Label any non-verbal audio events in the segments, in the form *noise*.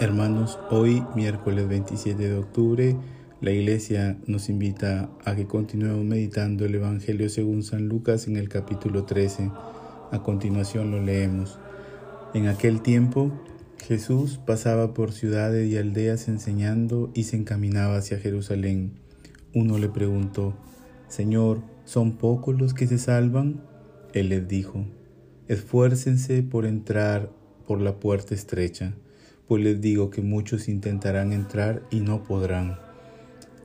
Hermanos, hoy miércoles 27 de octubre, la iglesia nos invita a que continuemos meditando el Evangelio según San Lucas en el capítulo 13. A continuación lo leemos. En aquel tiempo, Jesús pasaba por ciudades y aldeas enseñando y se encaminaba hacia Jerusalén. Uno le preguntó, Señor, ¿son pocos los que se salvan? Él les dijo, esfuércense por entrar por la puerta estrecha pues les digo que muchos intentarán entrar y no podrán.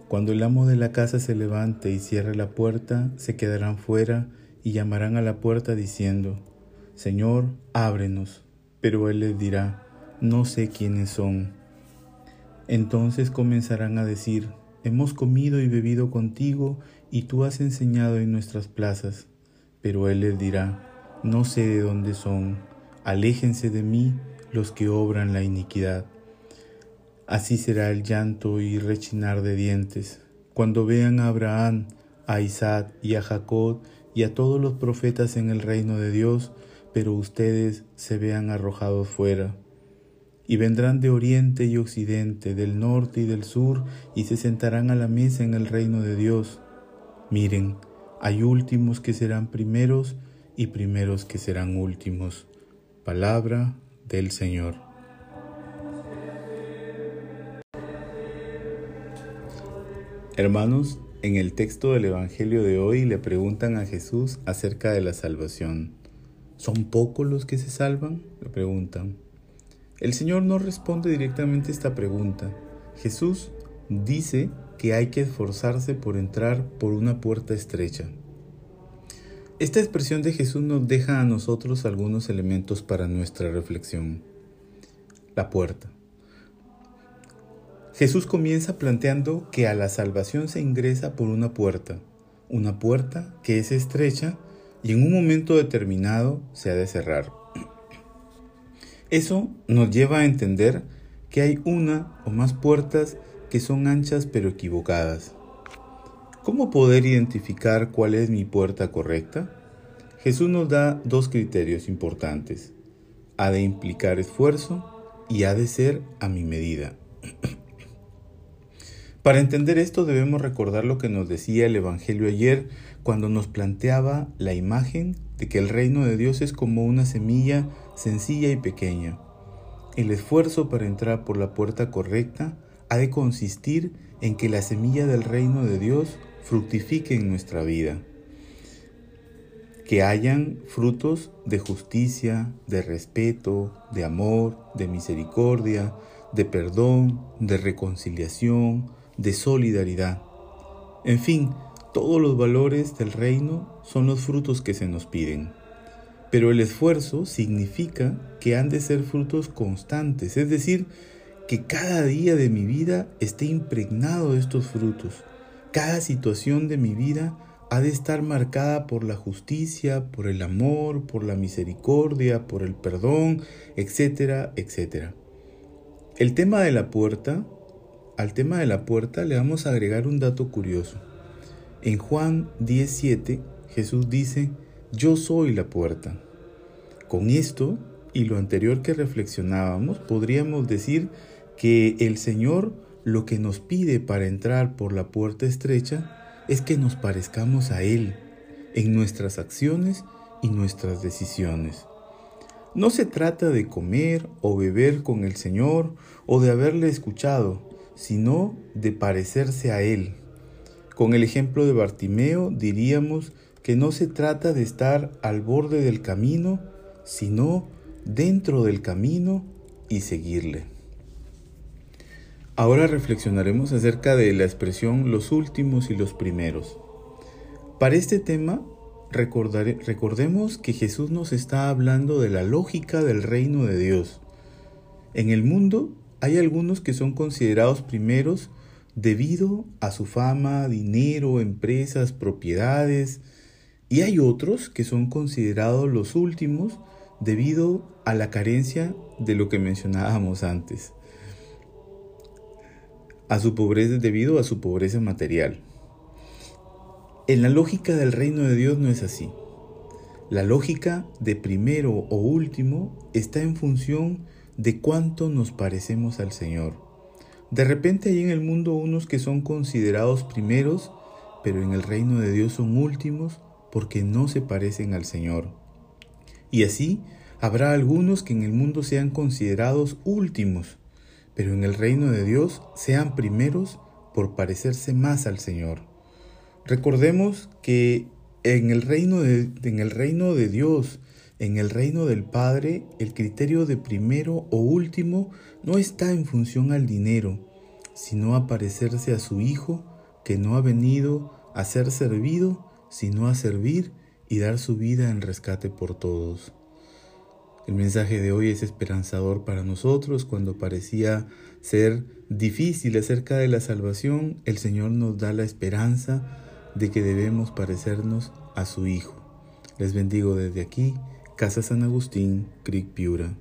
Cuando el amo de la casa se levante y cierre la puerta, se quedarán fuera y llamarán a la puerta diciendo, Señor, ábrenos. Pero él les dirá, no sé quiénes son. Entonces comenzarán a decir, hemos comido y bebido contigo y tú has enseñado en nuestras plazas. Pero él les dirá, no sé de dónde son, aléjense de mí los que obran la iniquidad. Así será el llanto y rechinar de dientes, cuando vean a Abraham, a Isaac y a Jacob y a todos los profetas en el reino de Dios, pero ustedes se vean arrojados fuera. Y vendrán de oriente y occidente, del norte y del sur, y se sentarán a la mesa en el reino de Dios. Miren, hay últimos que serán primeros y primeros que serán últimos. Palabra del Señor. Hermanos, en el texto del Evangelio de hoy le preguntan a Jesús acerca de la salvación. ¿Son pocos los que se salvan? Le preguntan. El Señor no responde directamente esta pregunta. Jesús dice que hay que esforzarse por entrar por una puerta estrecha. Esta expresión de Jesús nos deja a nosotros algunos elementos para nuestra reflexión. La puerta. Jesús comienza planteando que a la salvación se ingresa por una puerta, una puerta que es estrecha y en un momento determinado se ha de cerrar. Eso nos lleva a entender que hay una o más puertas que son anchas pero equivocadas. ¿Cómo poder identificar cuál es mi puerta correcta? Jesús nos da dos criterios importantes. Ha de implicar esfuerzo y ha de ser a mi medida. *clears throat* Para entender esto debemos recordar lo que nos decía el Evangelio ayer cuando nos planteaba la imagen de que el reino de Dios es como una semilla sencilla y pequeña. El esfuerzo para entrar por la puerta correcta ha de consistir en que la semilla del reino de Dios fructifique en nuestra vida que hayan frutos de justicia, de respeto, de amor, de misericordia, de perdón, de reconciliación, de solidaridad. En fin, todos los valores del reino son los frutos que se nos piden. Pero el esfuerzo significa que han de ser frutos constantes, es decir, que cada día de mi vida esté impregnado de estos frutos. Cada situación de mi vida ha de estar marcada por la justicia, por el amor, por la misericordia, por el perdón, etcétera, etcétera. El tema de la puerta, al tema de la puerta le vamos a agregar un dato curioso. En Juan 17 Jesús dice, yo soy la puerta. Con esto y lo anterior que reflexionábamos, podríamos decir que el Señor lo que nos pide para entrar por la puerta estrecha es que nos parezcamos a Él en nuestras acciones y nuestras decisiones. No se trata de comer o beber con el Señor o de haberle escuchado, sino de parecerse a Él. Con el ejemplo de Bartimeo diríamos que no se trata de estar al borde del camino, sino dentro del camino y seguirle. Ahora reflexionaremos acerca de la expresión los últimos y los primeros. Para este tema, recordemos que Jesús nos está hablando de la lógica del reino de Dios. En el mundo hay algunos que son considerados primeros debido a su fama, dinero, empresas, propiedades, y hay otros que son considerados los últimos debido a la carencia de lo que mencionábamos antes a su pobreza debido a su pobreza material. En la lógica del reino de Dios no es así. La lógica de primero o último está en función de cuánto nos parecemos al Señor. De repente hay en el mundo unos que son considerados primeros, pero en el reino de Dios son últimos porque no se parecen al Señor. Y así habrá algunos que en el mundo sean considerados últimos, pero en el reino de Dios sean primeros por parecerse más al Señor. Recordemos que en el reino de, en el reino de Dios, en el reino del Padre, el criterio de primero o último no está en función al dinero, sino a parecerse a su Hijo, que no ha venido a ser servido, sino a servir y dar su vida en rescate por todos. El mensaje de hoy es esperanzador para nosotros. Cuando parecía ser difícil acerca de la salvación, el Señor nos da la esperanza de que debemos parecernos a su Hijo. Les bendigo desde aquí, Casa San Agustín, Creek Piura.